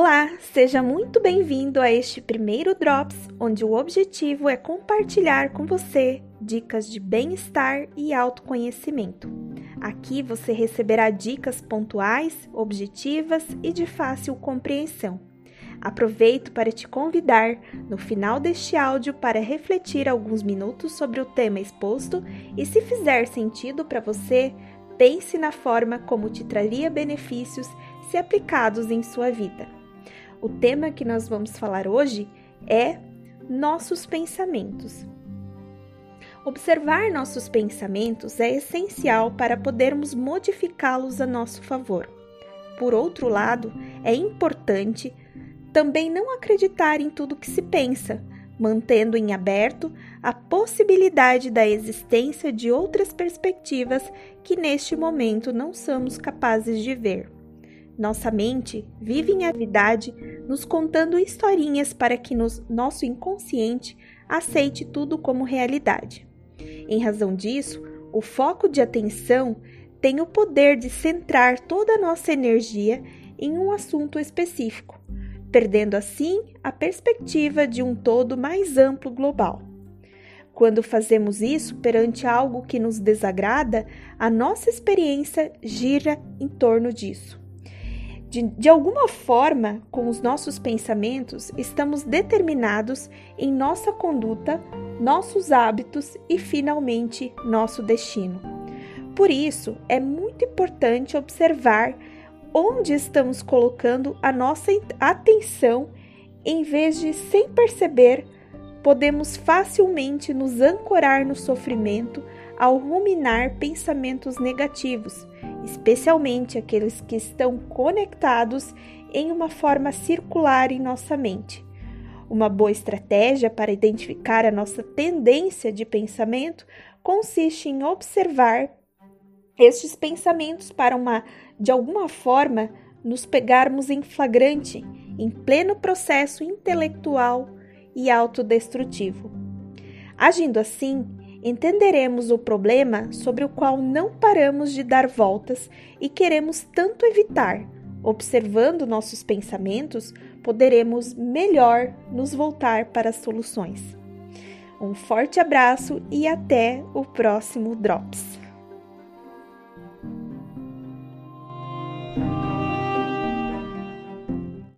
Olá, seja muito bem-vindo a este primeiro Drops, onde o objetivo é compartilhar com você dicas de bem-estar e autoconhecimento. Aqui você receberá dicas pontuais, objetivas e de fácil compreensão. Aproveito para te convidar, no final deste áudio, para refletir alguns minutos sobre o tema exposto e, se fizer sentido para você, pense na forma como te traria benefícios se aplicados em sua vida. O tema que nós vamos falar hoje é nossos pensamentos. Observar nossos pensamentos é essencial para podermos modificá-los a nosso favor. Por outro lado, é importante também não acreditar em tudo que se pensa, mantendo em aberto a possibilidade da existência de outras perspectivas que neste momento não somos capazes de ver. Nossa mente vive em avidade nos contando historinhas para que nos, nosso inconsciente aceite tudo como realidade. Em razão disso, o foco de atenção tem o poder de centrar toda a nossa energia em um assunto específico, perdendo assim a perspectiva de um todo mais amplo global. Quando fazemos isso perante algo que nos desagrada, a nossa experiência gira em torno disso. De, de alguma forma, com os nossos pensamentos, estamos determinados em nossa conduta, nossos hábitos e, finalmente, nosso destino. Por isso, é muito importante observar onde estamos colocando a nossa atenção, em vez de, sem perceber, podemos facilmente nos ancorar no sofrimento ao ruminar pensamentos negativos especialmente aqueles que estão conectados em uma forma circular em nossa mente. Uma boa estratégia para identificar a nossa tendência de pensamento consiste em observar estes pensamentos para uma de alguma forma nos pegarmos em flagrante, em pleno processo intelectual e autodestrutivo. Agindo assim, entenderemos o problema sobre o qual não paramos de dar voltas e queremos tanto evitar. Observando nossos pensamentos, poderemos melhor nos voltar para as soluções. Um forte abraço e até o próximo Drops!